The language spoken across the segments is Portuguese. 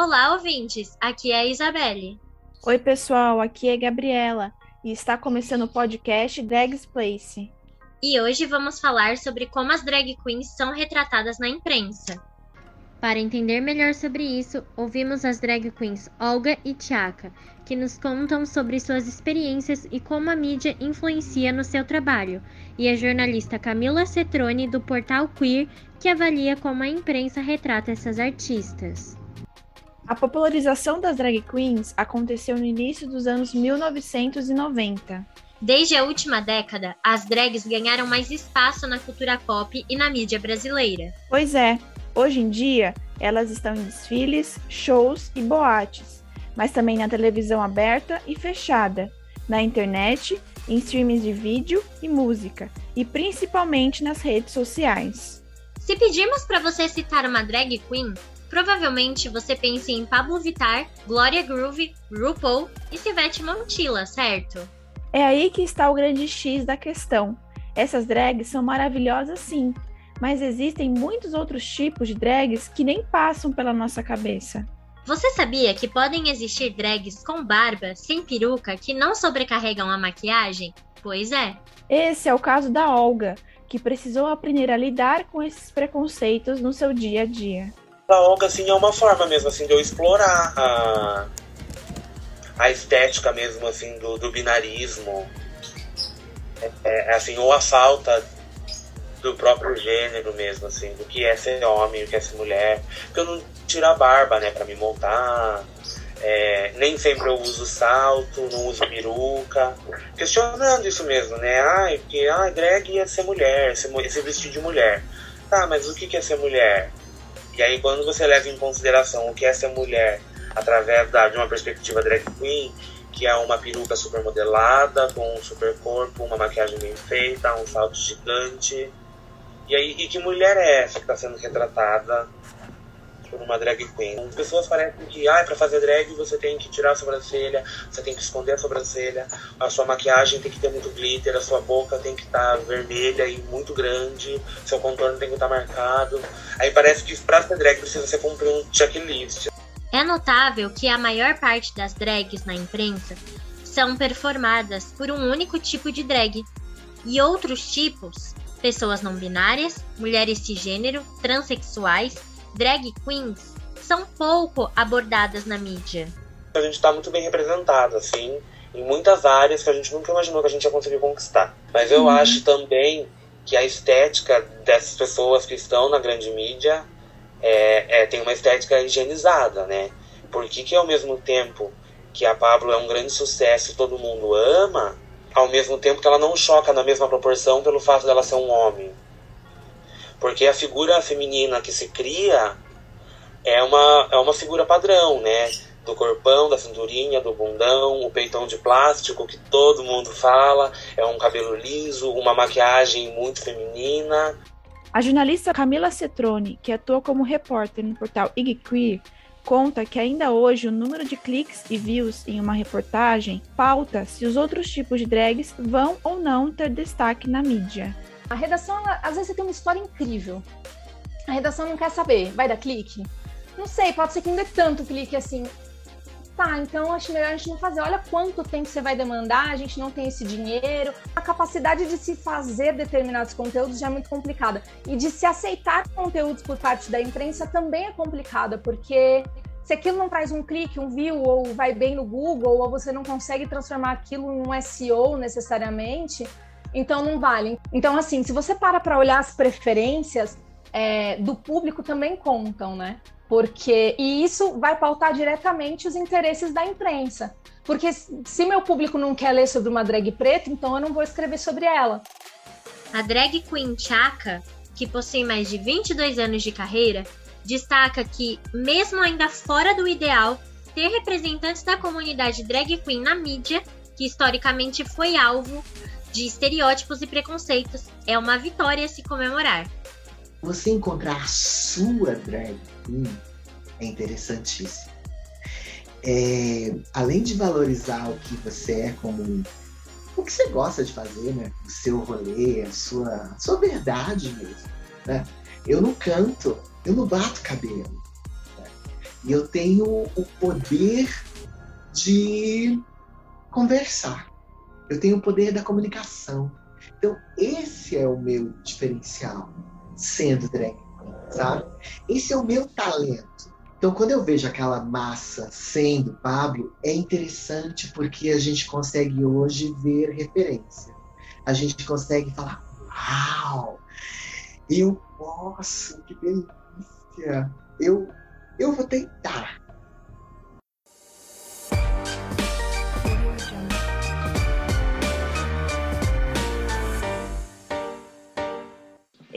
Olá, ouvintes! Aqui é a Isabelle. Oi, pessoal, aqui é a Gabriela e está começando o podcast Drags Place. E hoje vamos falar sobre como as drag queens são retratadas na imprensa. Para entender melhor sobre isso, ouvimos as drag queens Olga e Tiaka, que nos contam sobre suas experiências e como a mídia influencia no seu trabalho, e a jornalista Camila Cetrone, do portal Queer, que avalia como a imprensa retrata essas artistas. A popularização das drag queens aconteceu no início dos anos 1990. Desde a última década, as drags ganharam mais espaço na cultura pop e na mídia brasileira. Pois é, hoje em dia elas estão em desfiles, shows e boates, mas também na televisão aberta e fechada, na internet, em streams de vídeo e música, e principalmente nas redes sociais. Se pedirmos para você citar uma drag queen, Provavelmente você pense em Pablo Vittar, Gloria Groove, RuPaul e Sivete Montilla, certo? É aí que está o grande X da questão. Essas drags são maravilhosas sim, mas existem muitos outros tipos de drags que nem passam pela nossa cabeça. Você sabia que podem existir drags com barba, sem peruca, que não sobrecarregam a maquiagem? Pois é. Esse é o caso da Olga, que precisou aprender a lidar com esses preconceitos no seu dia a dia a Olga, assim, é uma forma mesmo, assim, de eu explorar a, a estética mesmo, assim, do, do binarismo. É, é, assim, ou a falta do próprio gênero mesmo, assim, do que é ser homem, do que é ser mulher. Porque eu não tiro a barba, né, pra me montar. É, nem sempre eu uso salto, não uso peruca. Questionando isso mesmo, né? Ai, porque ai, drag é ser mulher, ser vestir de mulher. Tá, mas o que é ser mulher? E aí, quando você leva em consideração o que é ser mulher através da, de uma perspectiva drag queen, que é uma peruca super modelada, com um super corpo, uma maquiagem bem feita, um salto gigante. E aí, e que mulher é essa que está sendo retratada por uma drag queen. As pessoas parecem que, ah, para fazer drag você tem que tirar a sobrancelha, você tem que esconder a sobrancelha, a sua maquiagem tem que ter muito glitter, a sua boca tem que estar tá vermelha e muito grande, seu contorno tem que estar tá marcado. Aí parece que para ser drag precisa ser cumprir um checklist. É notável que a maior parte das drags na imprensa são performadas por um único tipo de drag. E outros tipos, pessoas não binárias, mulheres cisgênero, transexuais, drag queens são pouco abordadas na mídia. A gente está muito bem representado, assim, em muitas áreas que a gente nunca imaginou que a gente ia conseguir conquistar. Mas eu uhum. acho também que a estética dessas pessoas que estão na grande mídia é, é, tem uma estética higienizada, né? Porque que ao mesmo tempo que a Pablo é um grande sucesso e todo mundo ama, ao mesmo tempo que ela não choca na mesma proporção pelo fato dela ser um homem. Porque a figura feminina que se cria é uma, é uma figura padrão, né? Do corpão, da cinturinha, do bundão, o peitão de plástico que todo mundo fala, é um cabelo liso, uma maquiagem muito feminina. A jornalista Camila Cetrone, que atua como repórter no portal IG Queer, conta que ainda hoje o número de cliques e views em uma reportagem pauta se os outros tipos de drags vão ou não ter destaque na mídia. A redação, ela, às vezes você tem uma história incrível. A redação não quer saber, vai dar clique? Não sei, pode ser que não dê tanto clique assim. Tá, então acho melhor a gente não fazer. Olha quanto tempo você vai demandar, a gente não tem esse dinheiro. A capacidade de se fazer determinados conteúdos já é muito complicada. E de se aceitar conteúdos por parte da imprensa também é complicada, porque se aquilo não traz um clique, um view, ou vai bem no Google, ou você não consegue transformar aquilo em um SEO necessariamente, então não vale. Então, assim, se você para para olhar as preferências é, do público também contam, né? Porque e isso vai pautar diretamente os interesses da imprensa. Porque se meu público não quer ler sobre uma drag preta, então eu não vou escrever sobre ela. A drag queen Chaka, que possui mais de 22 anos de carreira, destaca que, mesmo ainda fora do ideal, ter representantes da comunidade drag queen na mídia, que historicamente foi alvo de estereótipos e preconceitos. É uma vitória se comemorar. Você encontrar a sua drag queen é interessantíssimo. É, além de valorizar o que você é como o que você gosta de fazer, né? O seu rolê, a sua, a sua verdade mesmo. Né? Eu não canto, eu não bato cabelo. Né? E eu tenho o poder de conversar. Eu tenho o poder da comunicação. Então, esse é o meu diferencial, sendo drag queen, sabe? Esse é o meu talento. Então, quando eu vejo aquela massa sendo Pablo, é interessante porque a gente consegue hoje ver referência. A gente consegue falar, uau, eu posso, que delícia. Eu, eu vou tentar.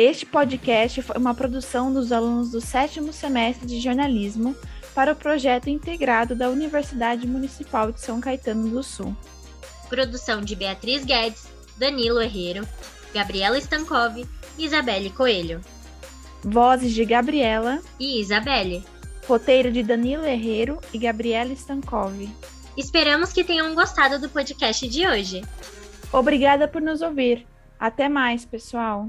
Este podcast foi uma produção dos alunos do sétimo semestre de jornalismo para o projeto integrado da Universidade Municipal de São Caetano do Sul. Produção de Beatriz Guedes, Danilo Herrero, Gabriela Stankov e Isabelle Coelho. Vozes de Gabriela e Isabelle. Roteiro de Danilo Herrero e Gabriela Stankov. Esperamos que tenham gostado do podcast de hoje. Obrigada por nos ouvir. Até mais, pessoal.